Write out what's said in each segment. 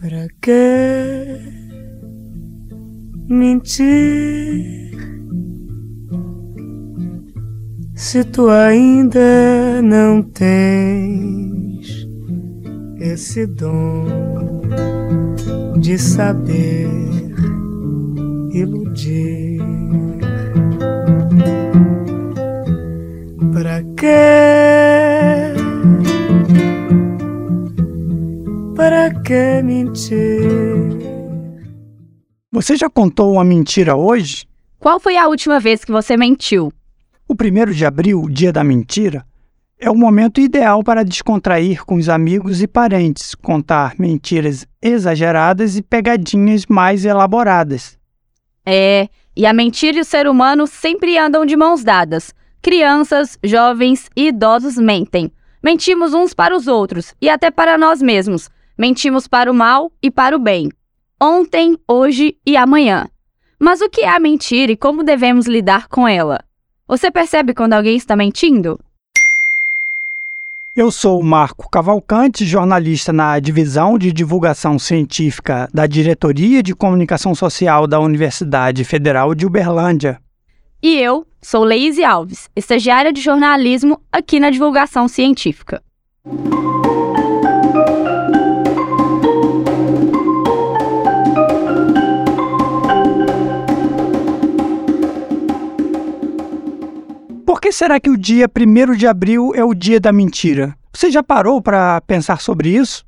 Pra que mentir se tu ainda não tens esse dom de saber iludir? Pra quê? Para que mentir? Você já contou uma mentira hoje? Qual foi a última vez que você mentiu? O primeiro de abril, dia da mentira, é o momento ideal para descontrair com os amigos e parentes, contar mentiras exageradas e pegadinhas mais elaboradas. É, e a mentira e o ser humano sempre andam de mãos dadas. Crianças, jovens e idosos mentem. Mentimos uns para os outros e até para nós mesmos. Mentimos para o mal e para o bem. Ontem, hoje e amanhã. Mas o que é a mentira e como devemos lidar com ela? Você percebe quando alguém está mentindo? Eu sou o Marco Cavalcante, jornalista na Divisão de Divulgação Científica da Diretoria de Comunicação Social da Universidade Federal de Uberlândia. E eu sou Leise Alves, estagiária de jornalismo aqui na Divulgação Científica. Que será que o dia 1 de abril é o dia da mentira? Você já parou para pensar sobre isso?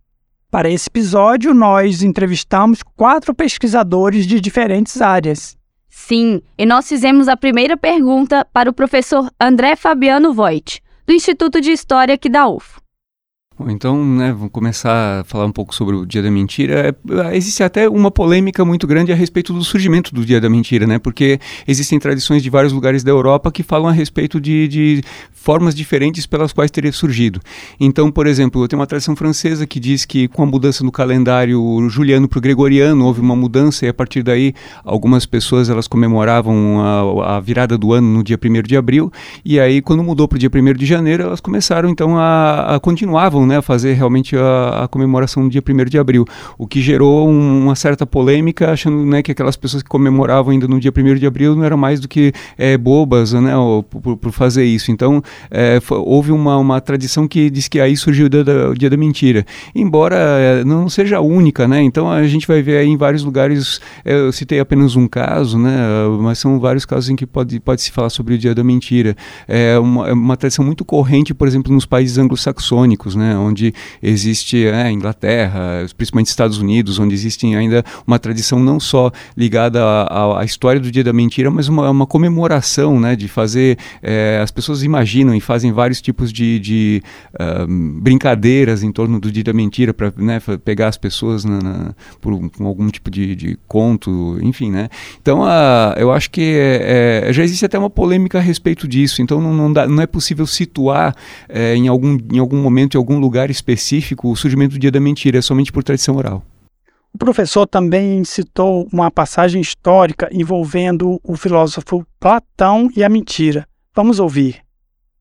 Para esse episódio, nós entrevistamos quatro pesquisadores de diferentes áreas. Sim, e nós fizemos a primeira pergunta para o professor André Fabiano Voigt, do Instituto de História aqui da UFO. Bom, então, né, vamos começar a falar um pouco sobre o Dia da Mentira. É, existe até uma polêmica muito grande a respeito do surgimento do Dia da Mentira, né? Porque existem tradições de vários lugares da Europa que falam a respeito de, de formas diferentes pelas quais teria surgido. Então, por exemplo, tem uma tradição francesa que diz que com a mudança no calendário juliano para o gregoriano houve uma mudança e a partir daí algumas pessoas elas comemoravam a, a virada do ano no dia 1 de abril e aí quando mudou para o dia 1 de janeiro elas começaram então a, a continuavam né, a fazer realmente a, a, comemoração no dia 1 de abril, o que gerou um, uma certa polêmica, achando né, que aquelas pessoas que comemoravam ainda no dia 1 de abril não eram mais do que é, bobas né, por, por, fazer isso. Então, é, houve uma, uma tradição que diz que aí surgiu o dia da, o dia da mentira, embora é, não seja única, né? Então, a gente vai ver em vários lugares, é, eu citei apenas um caso, né, mas são vários casos em que pode, pode se falar sobre o dia da mentira. É uma, é uma tradição muito corrente, por exemplo, nos países anglo-saxônicos, né? Onde existe é, Inglaterra, principalmente Estados Unidos, onde existe ainda uma tradição não só ligada à, à história do Dia da Mentira, mas uma, uma comemoração, né, de fazer, é, as pessoas imaginam e fazem vários tipos de, de uh, brincadeiras em torno do Dia da Mentira para né, pegar as pessoas na, na, por algum tipo de, de, conto, enfim, né. Então, uh, eu acho que é, é, já existe até uma polêmica a respeito disso, então não, não, dá, não é possível situar é, em, algum, em algum momento, em algum lugar específico o surgimento do dia da mentira, é somente por tradição oral. O professor também citou uma passagem histórica envolvendo o filósofo Platão e a mentira. Vamos ouvir.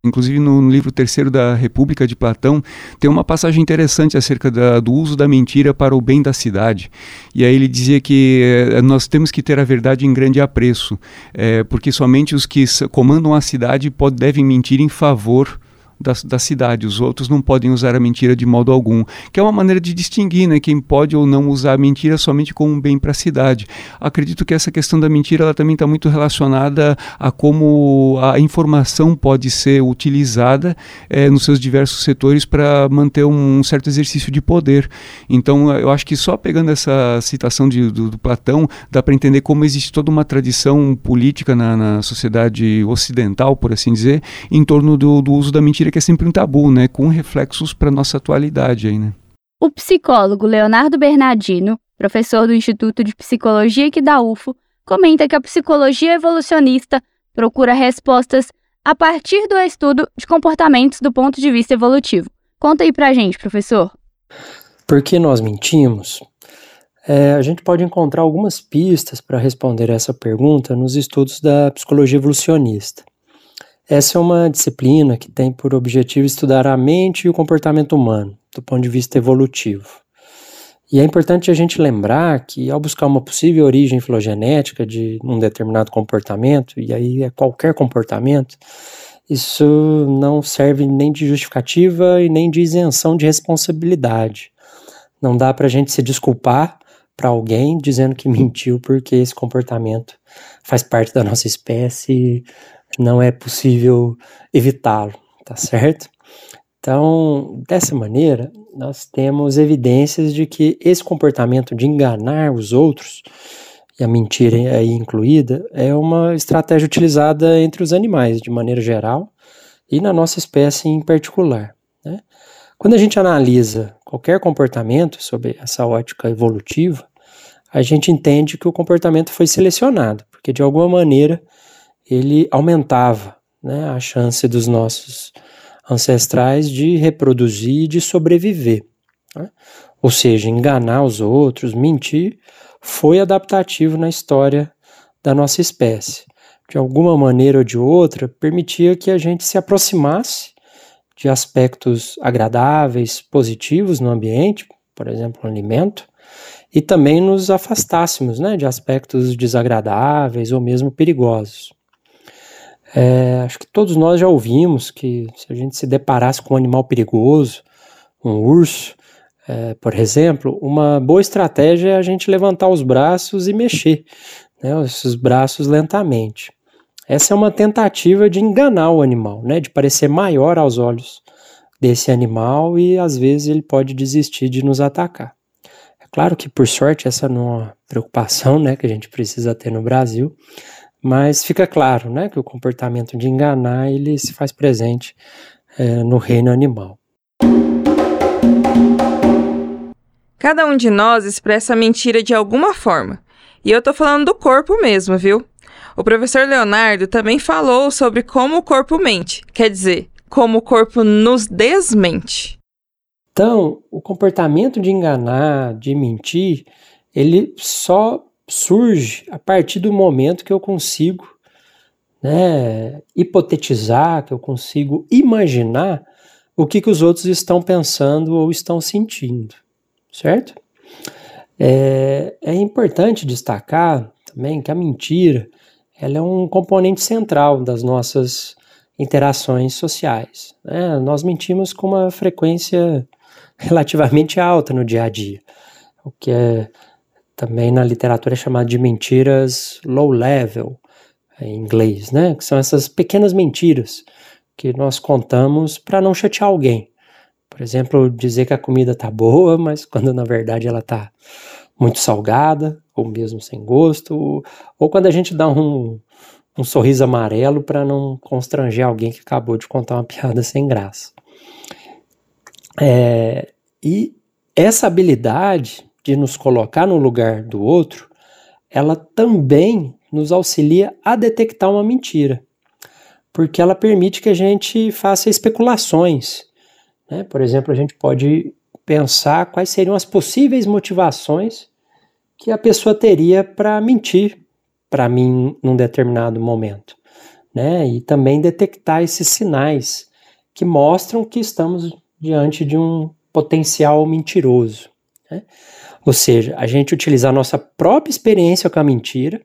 Inclusive, no, livro Terceiro da República de Platão, tem uma passagem interessante acerca da, do uso da mentira para o bem da cidade. E aí ele dizia que eh, nós temos que ter a verdade em grande apreço, eh, porque somente os que comandam a cidade pod, devem mentir em favor da, da cidade. Os outros não podem usar a mentira de modo algum, que é uma maneira de distinguir né, quem pode ou não usar a mentira somente como um bem para a cidade. Acredito que essa questão da mentira ela também está muito relacionada a como a informação pode ser utilizada é, nos seus diversos setores para manter um, certo exercício de poder. Então, eu acho que só pegando essa citação de, do, do, Platão dá para entender como existe toda uma tradição política na, na sociedade ocidental, por assim dizer, em torno do, do uso da mentira que é sempre um tabu, né? Com reflexos para nossa atualidade aí, né? O psicólogo Leonardo Bernardino, professor do Instituto de Psicologia aqui da UFO, comenta que a psicologia evolucionista procura respostas a partir do estudo de comportamentos do ponto de vista evolutivo. Conta aí pra gente, professor. Por que nós mentimos? É, a gente pode encontrar algumas pistas para responder essa pergunta nos estudos da psicologia evolucionista. Essa é uma disciplina que tem por objetivo estudar a mente e o comportamento humano, do ponto de vista evolutivo. E é importante a gente lembrar que ao buscar uma possível origem filogenética de um determinado comportamento, e aí é qualquer comportamento, isso não serve nem de justificativa e nem de isenção de responsabilidade. Não dá para a gente se desculpar para alguém dizendo que mentiu porque esse comportamento faz parte da nossa espécie, não é possível evitá-lo, tá certo? Então, dessa maneira, nós temos evidências de que esse comportamento de enganar os outros, e a mentira aí incluída, é uma estratégia utilizada entre os animais de maneira geral e na nossa espécie em particular. Né? Quando a gente analisa qualquer comportamento sob essa ótica evolutiva, a gente entende que o comportamento foi selecionado, porque de alguma maneira ele aumentava né, a chance dos nossos ancestrais de reproduzir e de sobreviver. Né? Ou seja, enganar os outros, mentir, foi adaptativo na história da nossa espécie. De alguma maneira ou de outra, permitia que a gente se aproximasse de aspectos agradáveis, positivos no ambiente, por exemplo, o alimento, e também nos afastássemos né, de aspectos desagradáveis ou mesmo perigosos. É, acho que todos nós já ouvimos que se a gente se deparasse com um animal perigoso, um urso, é, por exemplo, uma boa estratégia é a gente levantar os braços e mexer né, esses braços lentamente. Essa é uma tentativa de enganar o animal, né, de parecer maior aos olhos desse animal e às vezes ele pode desistir de nos atacar. É claro que por sorte essa não é uma preocupação né, que a gente precisa ter no Brasil, mas fica claro né, que o comportamento de enganar ele se faz presente é, no reino animal. Cada um de nós expressa a mentira de alguma forma. E eu tô falando do corpo mesmo, viu? O professor Leonardo também falou sobre como o corpo mente, quer dizer, como o corpo nos desmente. Então, o comportamento de enganar, de mentir, ele só surge a partir do momento que eu consigo né, hipotetizar, que eu consigo imaginar o que, que os outros estão pensando ou estão sentindo, certo? É, é importante destacar também que a mentira ela é um componente central das nossas interações sociais. Né? Nós mentimos com uma frequência relativamente alta no dia a dia, o que é também na literatura é chamado de mentiras low level, em inglês, né? Que são essas pequenas mentiras que nós contamos para não chatear alguém. Por exemplo, dizer que a comida tá boa, mas quando na verdade ela tá muito salgada, ou mesmo sem gosto, ou, ou quando a gente dá um, um sorriso amarelo para não constranger alguém que acabou de contar uma piada sem graça. É, e essa habilidade de nos colocar no lugar do outro, ela também nos auxilia a detectar uma mentira, porque ela permite que a gente faça especulações. Né? Por exemplo, a gente pode pensar quais seriam as possíveis motivações que a pessoa teria para mentir para mim num determinado momento. Né? E também detectar esses sinais que mostram que estamos diante de um potencial mentiroso. Né? Ou seja, a gente utilizar a nossa própria experiência com a mentira.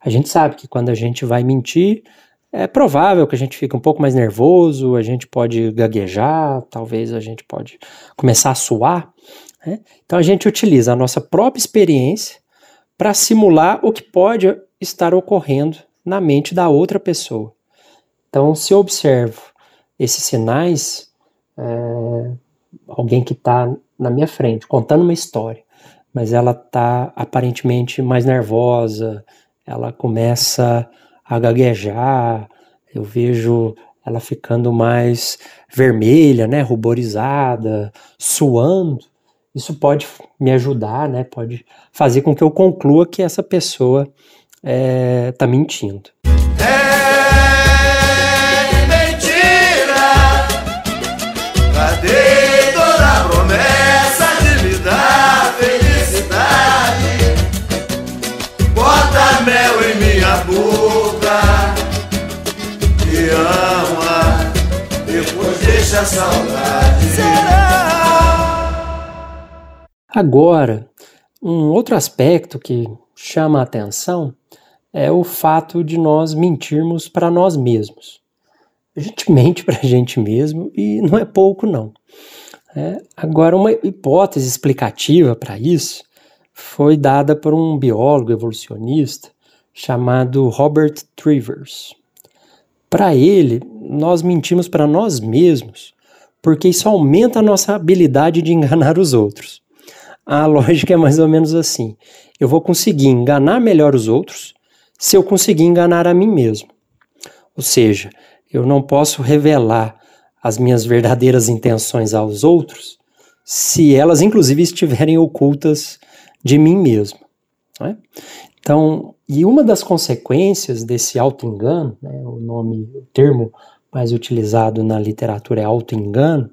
A gente sabe que quando a gente vai mentir, é provável que a gente fique um pouco mais nervoso, a gente pode gaguejar, talvez a gente pode começar a suar. Né? Então a gente utiliza a nossa própria experiência para simular o que pode estar ocorrendo na mente da outra pessoa. Então, se eu observo esses sinais, é, alguém que está na minha frente, contando uma história, mas ela tá aparentemente mais nervosa, ela começa a gaguejar, eu vejo ela ficando mais vermelha, né, ruborizada, suando. Isso pode me ajudar, né, pode fazer com que eu conclua que essa pessoa é, mentindo. boca deixa saudade. Será? Agora, um outro aspecto que chama a atenção é o fato de nós mentirmos para nós mesmos. A gente mente para a gente mesmo e não é pouco, não. É, agora, uma hipótese explicativa para isso foi dada por um biólogo evolucionista chamado Robert Trivers. Para ele, nós mentimos para nós mesmos porque isso aumenta a nossa habilidade de enganar os outros. A lógica é mais ou menos assim: eu vou conseguir enganar melhor os outros se eu conseguir enganar a mim mesmo. Ou seja, eu não posso revelar as minhas verdadeiras intenções aos outros se elas, inclusive, estiverem ocultas de mim mesmo. É? Então, e uma das consequências desse auto-engano, né, o nome, o termo mais utilizado na literatura é auto-engano,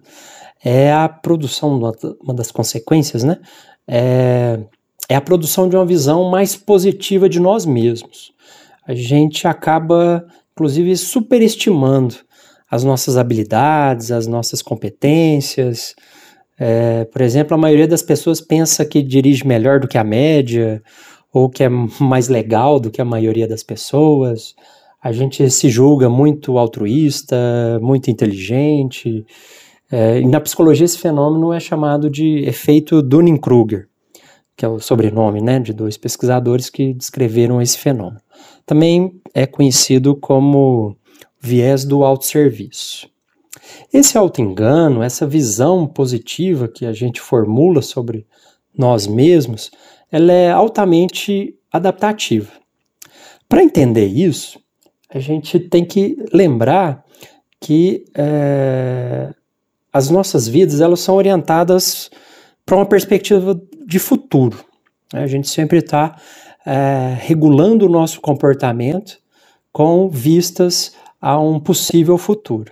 é a produção, uma das consequências, né, é, é a produção de uma visão mais positiva de nós mesmos. A gente acaba, inclusive, superestimando as nossas habilidades, as nossas competências. É, por exemplo, a maioria das pessoas pensa que dirige melhor do que a média, ou que é mais legal do que a maioria das pessoas. A gente se julga muito altruísta, muito inteligente. É, e na psicologia esse fenômeno é chamado de efeito Dunning-Kruger, que é o sobrenome né, de dois pesquisadores que descreveram esse fenômeno. Também é conhecido como viés do autosserviço. Esse autoengano, essa visão positiva que a gente formula sobre nós mesmos, ela é altamente adaptativa. Para entender isso, a gente tem que lembrar que é, as nossas vidas elas são orientadas para uma perspectiva de futuro. Né? A gente sempre está é, regulando o nosso comportamento com vistas a um possível futuro.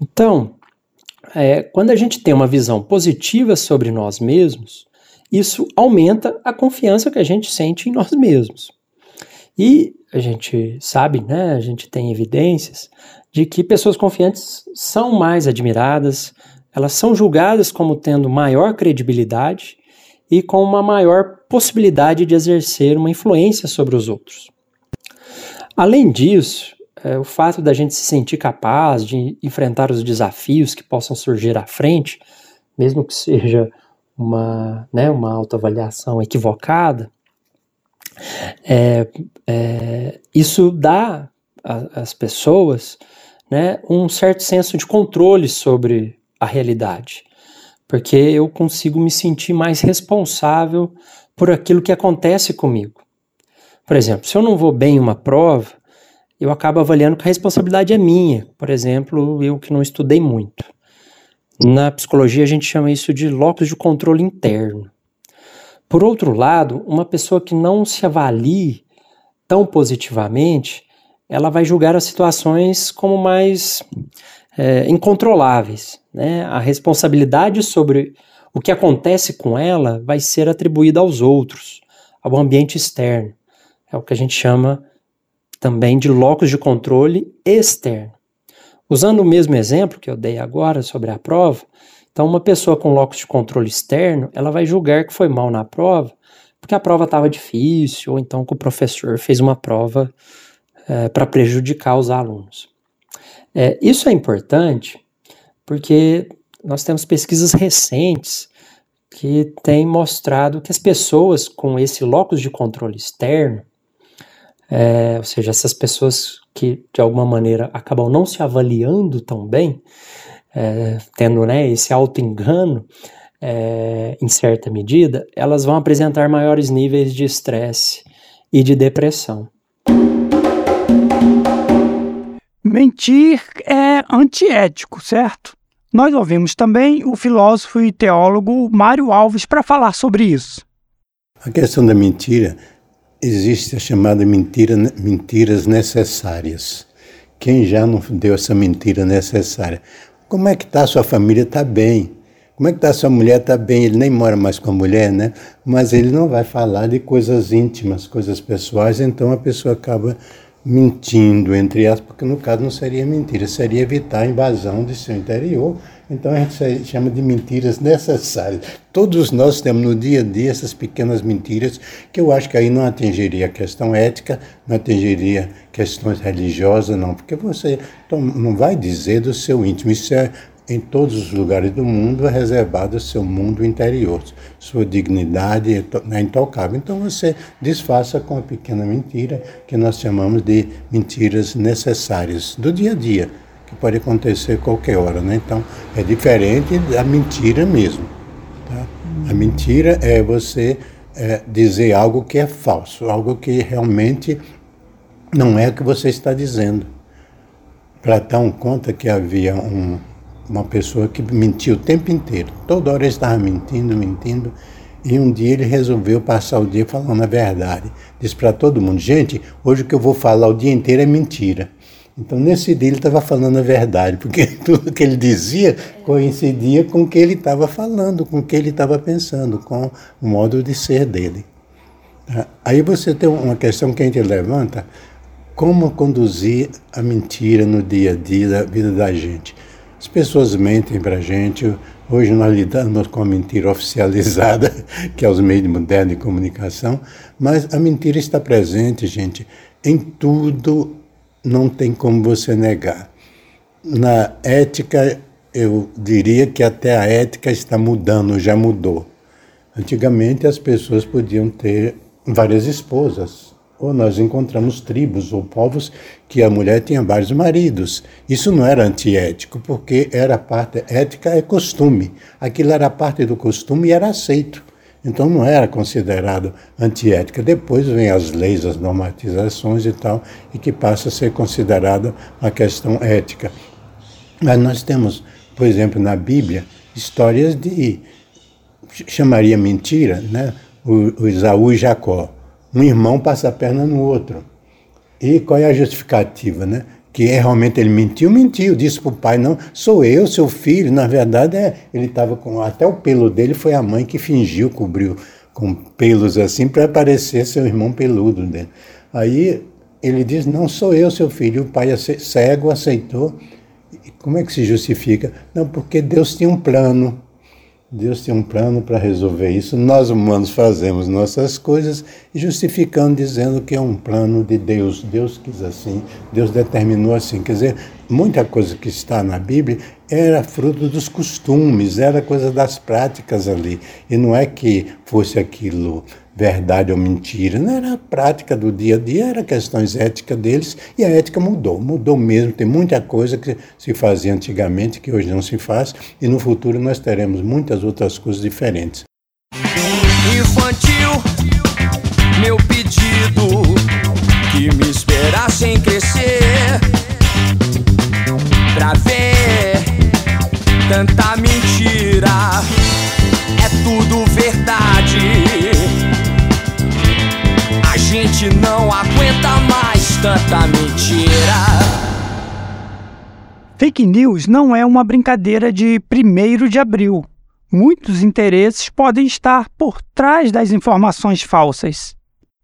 Então, é, quando a gente tem uma visão positiva sobre nós mesmos, isso aumenta a confiança que a gente sente em nós mesmos. E a gente sabe, né, a gente tem evidências de que pessoas confiantes são mais admiradas, elas são julgadas como tendo maior credibilidade e com uma maior possibilidade de exercer uma influência sobre os outros. Além disso, é, o fato da gente se sentir capaz de enfrentar os desafios que possam surgir à frente, mesmo que seja uma, né, uma autoavaliação equivocada, é, é, isso dá às pessoas né, um certo senso de controle sobre a realidade, porque eu consigo me sentir mais responsável por aquilo que acontece comigo. Por exemplo, se eu não vou bem em uma prova, eu acabo avaliando que a responsabilidade é minha. Por exemplo, eu que não estudei muito. Na psicologia, a gente chama isso de locus de controle interno. Por outro lado, uma pessoa que não se avalie tão positivamente, ela vai julgar as situações como mais é, incontroláveis. Né? A responsabilidade sobre o que acontece com ela vai ser atribuída aos outros, ao ambiente externo. É o que a gente chama também de locus de controle externo. Usando o mesmo exemplo que eu dei agora sobre a prova, então uma pessoa com locus de controle externo, ela vai julgar que foi mal na prova, porque a prova estava difícil, ou então que o professor fez uma prova é, para prejudicar os alunos. É, isso é importante porque nós temos pesquisas recentes que têm mostrado que as pessoas com esse locus de controle externo, é, ou seja, essas pessoas que de alguma maneira acabam não se avaliando tão bem, é, tendo né, esse auto-engano é, em certa medida, elas vão apresentar maiores níveis de estresse e de depressão. Mentir é antiético, certo? Nós ouvimos também o filósofo e teólogo Mário Alves para falar sobre isso. A questão da mentira existe a chamada mentira, mentiras necessárias. Quem já não deu essa mentira necessária? Como é que está sua família? Está bem. Como é que está sua mulher? Está bem. Ele nem mora mais com a mulher, né? Mas ele não vai falar de coisas íntimas, coisas pessoais, então a pessoa acaba mentindo, entre aspas, porque no caso não seria mentira, seria evitar a invasão de seu interior, Então a gente chama de mentiras necessárias. Todos nós temos no dia a dia essas pequenas mentiras que eu acho que aí não atingiria a questão ética, não atingiria questões religiosas, não, porque você não vai dizer do seu íntimo. Isso é em todos os lugares do mundo é reservado ao seu mundo interior. Sua dignidade é, é intocável. Então você disfarça com a pequena mentira que nós chamamos de mentiras necessárias do dia a dia, que pode acontecer qualquer hora. Né? Então é diferente da mentira mesmo. Tá? A mentira é você é, dizer algo que é falso, algo que realmente não é o que você está dizendo. Platão conta que havia um uma pessoa que mentiu o tempo inteiro. Toda hora ele estava mentindo, mentindo. E um dia ele resolveu passar o dia falando a verdade. Disse para todo mundo: gente, hoje o que eu vou falar o dia inteiro é mentira. Então, nesse dia, ele estava falando a verdade, porque tudo que ele dizia coincidia com o que ele estava falando, com o que ele estava pensando, com o modo de ser dele. Tá? Aí você tem uma questão que a gente levanta: como conduzir a mentira no dia a dia da vida da gente? As pessoas mentem para a gente. Hoje nós lidamos com a mentira oficializada, que é os meios modernos de comunicação, mas a mentira está presente, gente, em tudo, não tem como você negar. Na ética, eu diria que até a ética está mudando, já mudou. Antigamente as pessoas podiam ter várias esposas, ou nós encontramos tribos ou povos que a mulher tinha vários maridos. Isso não era antiético, porque era parte ética é costume. Aquilo era parte do costume e era aceito. Então não era considerado antiética. Depois vem as leis, as normatizações e tal, e que passa a ser considerada uma questão ética. Mas nós temos, por exemplo, na Bíblia, histórias de chamaria mentira, né? O, o Isaú e Jacó um irmão passa a perna no outro. E qual é a justificativa, né? Que é, realmente ele mentiu, mentiu, disse para o pai, não, sou eu, seu filho. Na verdade, é, ele estava com. Até o pelo dele foi a mãe que fingiu, cobriu com pelos assim, para parecer seu irmão peludo dele. Aí ele diz: Não sou eu, seu filho. O pai cego aceitou. Como é que se justifica? Não, porque Deus tinha um plano. Deus tem um plano para resolver isso. Nós humanos fazemos nossas coisas e justificando, dizendo que é um plano de Deus. Deus quis assim, Deus determinou assim. Quer dizer, muita coisa que está na Bíblia era fruto dos costumes, era coisa das práticas ali. E não é que fosse aquilo verdade ou mentira, não era a prática do dia a dia, era questões éticas deles e a ética mudou, mudou mesmo. Tem muita coisa que se fazia antigamente que hoje não se faz e no futuro nós teremos muitas outras coisas diferentes. Infantil, tanta mentira. Fake news não é uma brincadeira de 1 de abril. Muitos interesses podem estar por trás das informações falsas.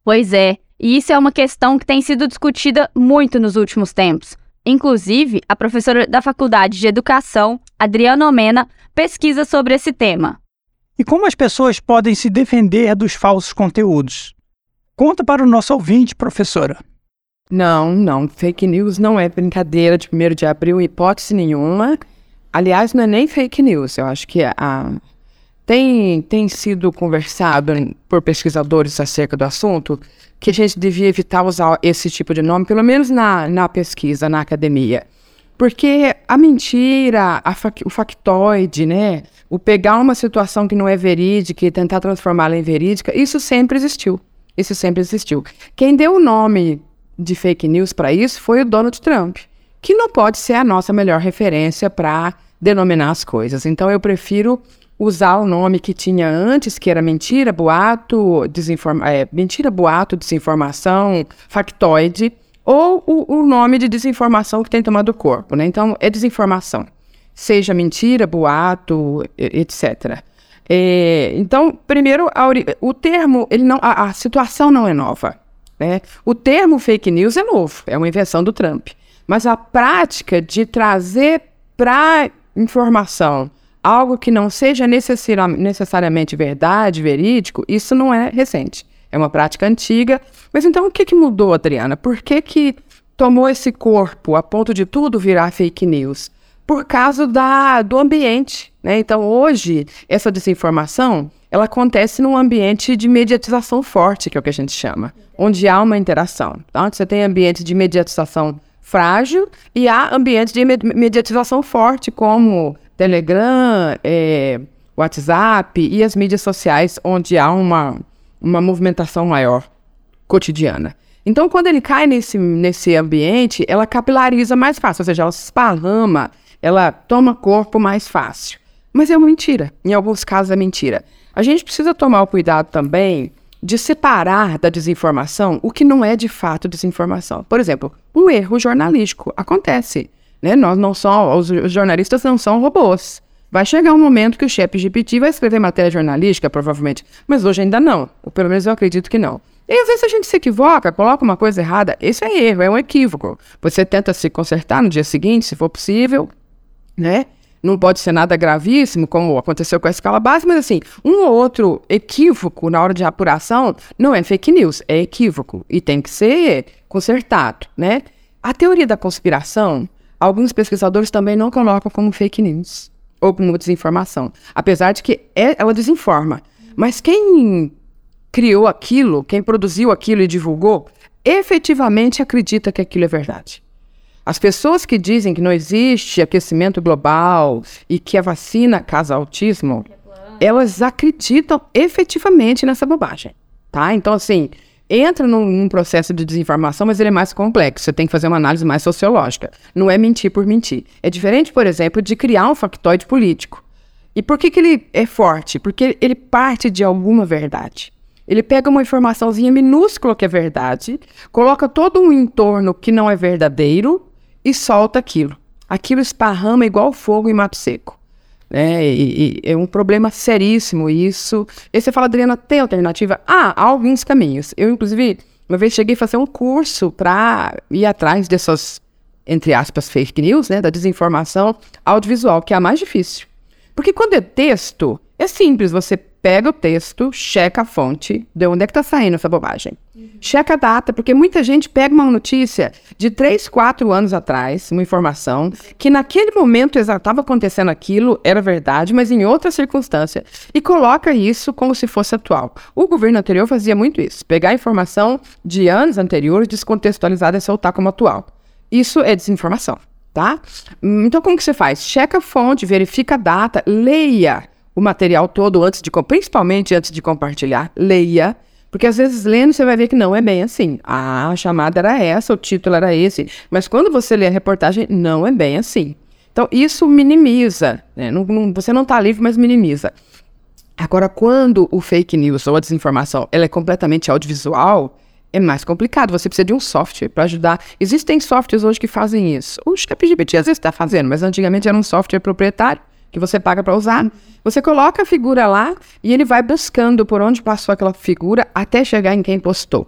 Pois é, e isso é uma questão que tem sido discutida muito nos últimos tempos. Inclusive, a professora da Faculdade de Educação, Adriana Omena, pesquisa sobre esse tema. E como as pessoas podem se defender dos falsos conteúdos? Conta para o nosso ouvinte, professora. Não, não. Fake news não é brincadeira de 1 de abril, hipótese nenhuma. Aliás, não é nem fake news. Eu acho que a, tem, tem sido conversado por pesquisadores acerca do assunto que a gente devia evitar usar esse tipo de nome, pelo menos na, na pesquisa, na academia. Porque a mentira, a o factoide, né? O pegar uma situação que não é verídica e tentar transformá-la em verídica, isso sempre existiu. Isso sempre existiu. Quem deu o nome de fake news para isso foi o Donald Trump, que não pode ser a nossa melhor referência para denominar as coisas. Então eu prefiro usar o nome que tinha antes, que era mentira, boato, desinforma é, mentira, boato, desinformação, factoide, ou o, o, nome de desinformação que tem tomado o corpo, né? Então é desinformação, seja mentira, boato, etc. É, então, primeiro, o termo, ele não, a, a, situação não é nova. Né? O termo fake news é novo, é uma invenção do Trump. Mas a prática de trazer para informação, algo que não seja necessariamente verdade, verídico, isso não é recente. É uma prática antiga. Mas então o que, que mudou, Adriana? Por que, que tomou esse corpo a ponto de tudo virar fake news? Por causa da, do ambiente. Né? Então, hoje, essa desinformação ela acontece num ambiente de mediatização forte, que é o que a gente chama, onde há uma interação. Então, você tem ambiente de mediatização frágil e há ambiente de mediatização forte, como Telegram, é, WhatsApp e as mídias sociais, onde há uma, uma movimentação maior cotidiana. Então, quando ele cai nesse, nesse ambiente, ela capilariza mais fácil, ou seja, ela se esparrama, ela toma corpo mais fácil. Mas é uma mentira. Em alguns casos é mentira. A gente precisa tomar o cuidado também de separar da desinformação o que não é de fato desinformação. Por exemplo, um erro jornalístico acontece. Né? Nós não somos, os jornalistas não são robôs. Vai chegar um momento que o chefe GPT vai escrever matéria jornalística, provavelmente, mas hoje ainda não. Ou pelo menos eu acredito que não. E às vezes a gente se equivoca, coloca uma coisa errada. Isso é erro, é um equívoco. Você tenta se consertar no dia seguinte, se for possível, né? Não pode ser nada gravíssimo, como aconteceu com a escala base, mas assim, um ou outro equívoco na hora de apuração não é fake news, é equívoco e tem que ser consertado, né? A teoria da conspiração alguns pesquisadores também não colocam como fake news ou como desinformação, apesar de que é, ela desinforma. Mas quem criou aquilo, quem produziu aquilo e divulgou, efetivamente acredita que aquilo é verdade. As pessoas que dizem que não existe aquecimento global e que a vacina causa autismo, elas acreditam efetivamente nessa bobagem, tá? Então, assim, entra num, num, processo de desinformação, mas ele é mais complexo. Você tem que fazer uma análise mais sociológica. Não é mentir por mentir. É diferente, por exemplo, de criar um factoide político. E por que, que ele é forte? Porque ele parte de alguma verdade. Ele pega uma informaçãozinha minúscula que é verdade, coloca todo um entorno que não é verdadeiro e solta aquilo. Aquilo esparrama igual fogo em mato seco. Né? E, e, é um problema seríssimo isso. E você fala, Adriana, tem alternativa? Ah, há alguns caminhos. Eu, inclusive, uma vez cheguei a fazer um curso para ir atrás dessas, entre aspas, fake news, né? Da desinformação audiovisual, que é a mais difícil. Porque quando é texto, é simples, você pega o texto, checa a fonte, de onde é que está saindo essa bobagem. Uhum. Checa a data, porque muita gente pega uma notícia de 3, 4 anos atrás, uma informação, que naquele momento estava acontecendo aquilo, era verdade, mas em outra circunstância, e coloca isso como se fosse atual. O governo anterior fazia muito isso, pegar informação de anos anteriores, descontextualizada e soltar como atual. Isso é desinformação, tá? Então, como que você faz? Checa a fonte, verifica a data, leia o material todo antes de, principalmente antes de compartilhar, leia, porque às vezes lendo você vai ver que não é bem assim. Ah, a chamada era essa, o título era esse, mas quando você lê a reportagem, não é bem assim. Então isso minimiza, né? não, não, você não está livre, mas minimiza. Agora, quando o fake news ou a desinformação ela é completamente audiovisual, é mais complicado. Você precisa de um software para ajudar. Existem softwares hoje que fazem isso. O ChatGPT às vezes está fazendo, mas antigamente era um software proprietário que você paga para usar. Você coloca a figura lá e ele vai buscando por onde passou aquela figura até chegar em quem postou.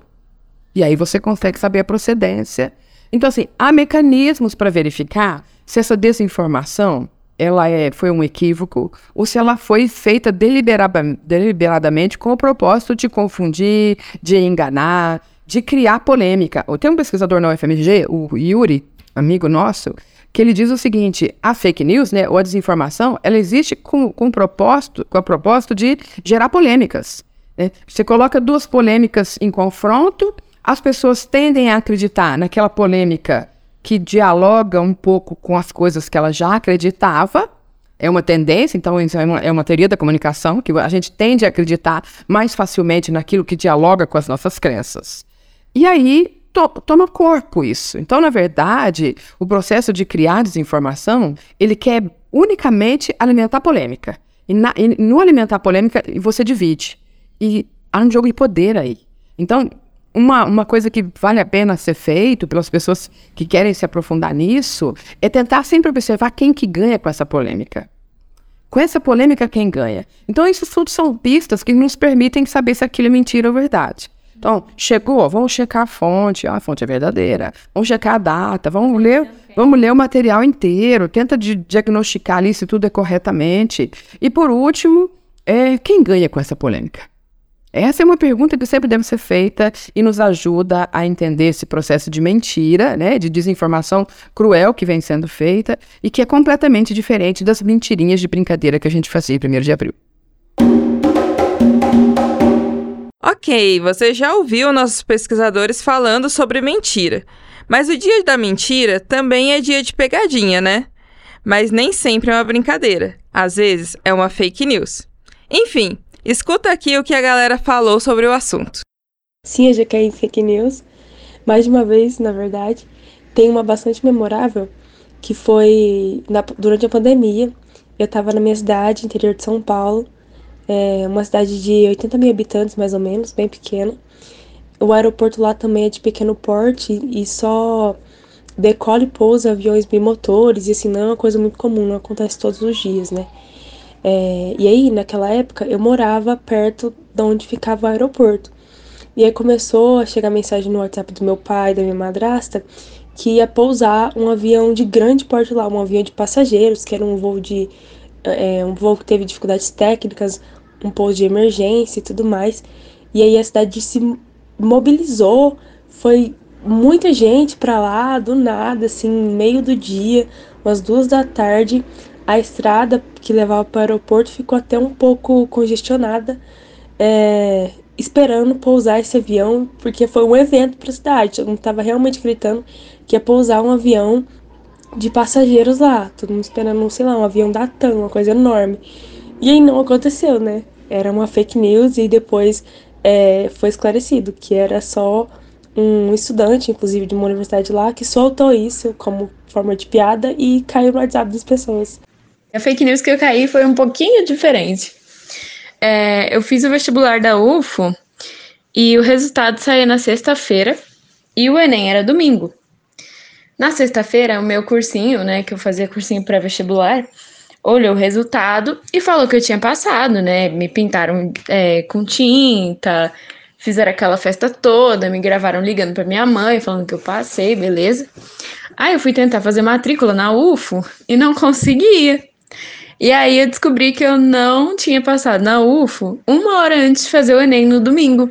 E aí você consegue saber a procedência. Então, assim, há mecanismos para verificar se essa desinformação ela é, foi um equívoco ou se ela foi feita deliberada, deliberadamente com o propósito de confundir, de enganar, de criar polêmica. Tem um pesquisador na UFMG, o Yuri, amigo nosso, que ele diz o seguinte: a fake news, né, ou a desinformação, ela existe com, com, propósito, com o propósito de gerar polêmicas. Né? Você coloca duas polêmicas em confronto, as pessoas tendem a acreditar naquela polêmica que dialoga um pouco com as coisas que ela já acreditava. É uma tendência, então é uma, é uma teoria da comunicação, que a gente tende a acreditar mais facilmente naquilo que dialoga com as nossas crenças. E aí to toma corpo isso. Então, na verdade, o processo de criar desinformação, ele quer unicamente alimentar polêmica. E, na, e no alimentar polêmica, você divide. E há um jogo de poder aí. Então, uma, uma coisa que vale a pena ser feito pelas pessoas que querem se aprofundar nisso é tentar sempre observar quem que ganha com essa polêmica. Com essa polêmica, quem ganha? Então, isso tudo são pistas que nos permitem saber se aquilo é mentira ou verdade. Então, chegou, vamos checar a fonte, ah, a fonte é verdadeira. Vamos checar a data, vamos ler, vamos ler o material inteiro, tenta diagnosticar ali se tudo é corretamente. E por último, é, quem ganha com essa polêmica? Essa é uma pergunta que sempre deve ser feita e nos ajuda a entender esse processo de mentira, né, de desinformação cruel que vem sendo feita e que é completamente diferente das mentirinhas de brincadeira que a gente fazia em 1 de abril. Ok, você já ouviu nossos pesquisadores falando sobre mentira. Mas o dia da mentira também é dia de pegadinha, né? Mas nem sempre é uma brincadeira. Às vezes é uma fake news. Enfim, Escuta aqui o que a galera falou sobre o assunto. Sim, eu já caí em fake news. Mais de uma vez, na verdade. Tem uma bastante memorável que foi na, durante a pandemia. Eu estava na minha cidade, interior de São Paulo. É uma cidade de 80 mil habitantes, mais ou menos, bem pequena. O aeroporto lá também é de pequeno porte e só decola e pousa aviões bimotores. E assim, não é uma coisa muito comum, não acontece todos os dias, né? É, e aí, naquela época, eu morava perto de onde ficava o aeroporto. E aí começou a chegar mensagem no WhatsApp do meu pai, da minha madrasta, que ia pousar um avião de grande porte lá, um avião de passageiros, que era um voo de. É, um voo que teve dificuldades técnicas, um pouso de emergência e tudo mais. E aí a cidade se mobilizou, foi muita gente para lá, do nada, assim, meio do dia, umas duas da tarde a estrada que levava para o aeroporto ficou até um pouco congestionada, é, esperando pousar esse avião, porque foi um evento para a cidade. Todo mundo estava realmente gritando que ia pousar um avião de passageiros lá. Todo mundo esperando, sei lá, um avião da TAM, uma coisa enorme. E aí não aconteceu, né? Era uma fake news e depois é, foi esclarecido que era só um estudante, inclusive de uma universidade lá, que soltou isso como forma de piada e caiu no WhatsApp das pessoas. A fake news que eu caí foi um pouquinho diferente. É, eu fiz o vestibular da UFO e o resultado saía na sexta-feira e o Enem era domingo. Na sexta-feira, o meu cursinho, né, que eu fazia cursinho pré-vestibular, olhou o resultado e falou que eu tinha passado, né? Me pintaram é, com tinta, fizeram aquela festa toda, me gravaram ligando para minha mãe, falando que eu passei, beleza. Aí eu fui tentar fazer matrícula na UFO e não conseguia. E aí eu descobri que eu não tinha passado na UFO uma hora antes de fazer o Enem no domingo.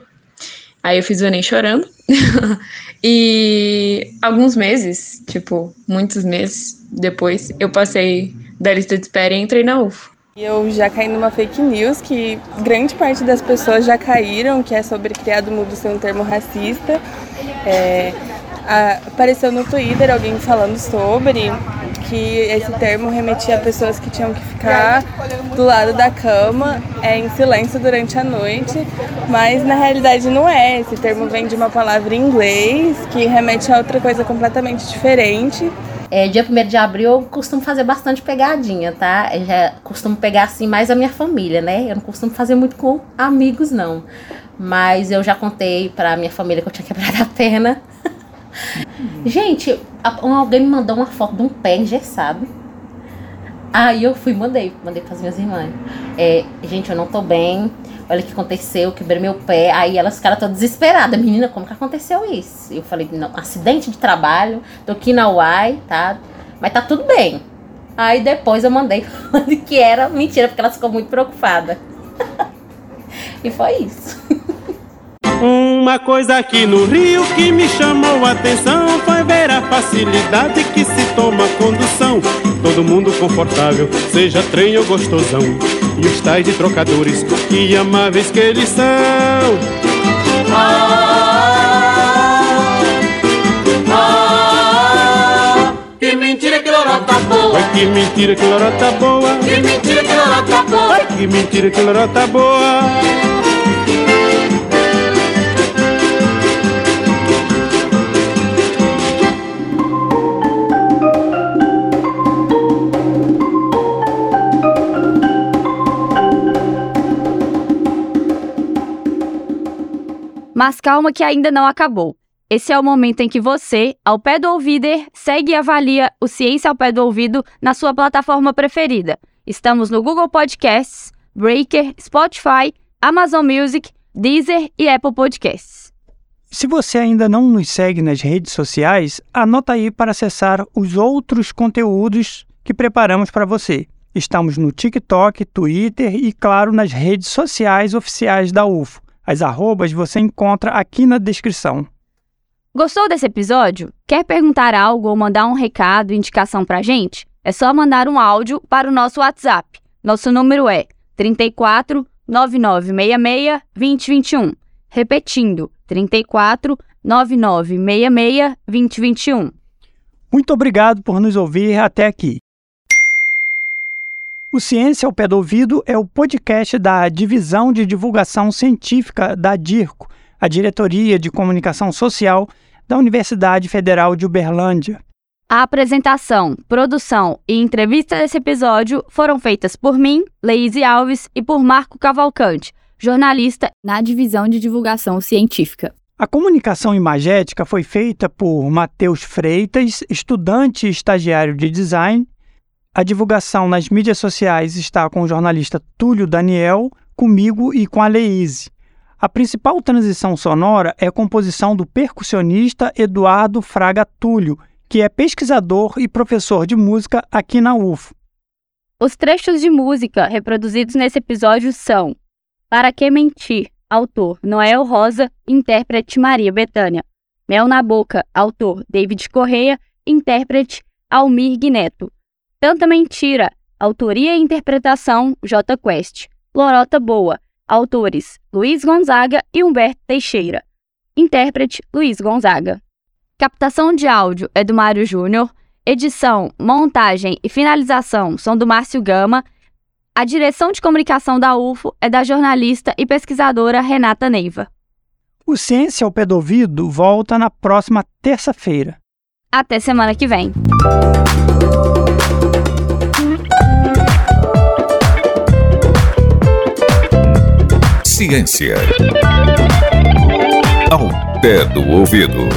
Aí eu fiz o Enem chorando. e alguns meses, tipo, muitos meses depois, eu passei da lista de espera e entrei na UFO. Eu já caí numa fake news que grande parte das pessoas já caíram, que é sobre criado mudo ser um termo racista. É, a, apareceu no Twitter alguém falando sobre que esse termo remetia a pessoas que tinham que ficar do lado da cama é, em silêncio durante a noite, mas na realidade não é. Esse termo vem de uma palavra em inglês que remete a outra coisa completamente diferente. É, dia 1 de abril eu costumo fazer bastante pegadinha, tá? Eu já costumo pegar assim mais a minha família, né? Eu não costumo fazer muito com amigos, não. Mas eu já contei pra minha família que eu tinha quebrado a perna. Gente, alguém me mandou uma foto de um pé engessado. Aí eu fui mandei, mandei para as minhas irmãs. É, gente, eu não tô bem. Olha o que aconteceu, quebrei meu pé. Aí elas ficaram todas desesperadas. Menina, como que aconteceu isso? Eu falei, não, acidente de trabalho, tô aqui na UAI, tá? Mas tá tudo bem. Aí depois eu mandei que era mentira, porque ela ficou muito preocupada. e foi isso. Uma coisa aqui no Rio que me chamou a atenção foi ver a facilidade que se toma a condução. Todo mundo confortável, seja trem ou gostosão. E os tais de trocadores, que amáveis que eles são. Ah, ah, que mentira que lorota boa. Ai, que mentira que lorota boa. Que mentira que lorota boa. Ai, que mentira que lorota boa. Mas calma que ainda não acabou. Esse é o momento em que você, ao pé do ouvider, segue e avalia o Ciência ao Pé do Ouvido na sua plataforma preferida. Estamos no Google Podcasts, Breaker, Spotify, Amazon Music, Deezer e Apple Podcasts. Se você ainda não nos segue nas redes sociais, anota aí para acessar os outros conteúdos que preparamos para você. Estamos no TikTok, Twitter e, claro, nas redes sociais oficiais da UFO. As arrobas você encontra aqui na descrição. Gostou desse episódio? Quer perguntar algo ou mandar um recado, indicação pra gente? É só mandar um áudio para o nosso WhatsApp. Nosso número é 34 9966 2021. Repetindo, 34 9966 2021. Muito obrigado por nos ouvir até aqui. O Ciência ao Pé do Ouvido é o podcast da Divisão de Divulgação Científica da DIRCO, a Diretoria de Comunicação Social da Universidade Federal de Uberlândia. A apresentação, produção e entrevista desse episódio foram feitas por mim, Leise Alves, e por Marco Cavalcante, jornalista na Divisão de Divulgação Científica. A comunicação imagética foi feita por Matheus Freitas, estudante e estagiário de design. A divulgação nas mídias sociais está com o jornalista Túlio Daniel, comigo e com a Leise. A principal transição sonora é a composição do percussionista Eduardo Fraga Túlio, que é pesquisador e professor de música aqui na UFO. Os trechos de música reproduzidos nesse episódio são Para Que Mentir, autor Noel Rosa, intérprete Maria Bethânia. Mel na Boca, autor David Correia, intérprete Almir Guineto. Tanta Mentira, autoria e interpretação J Quest. Lorota Boa, autores Luiz Gonzaga e Humberto Teixeira. Intérprete Luiz Gonzaga. Captação de áudio é do Mário Júnior. Edição, montagem e finalização são do Márcio Gama. A direção de comunicação da UFO é da jornalista e pesquisadora Renata Neiva. O Ciência ao Pé do Ouvido volta na próxima terça-feira. Até semana que vem. Ciência. Ao pé do ouvido.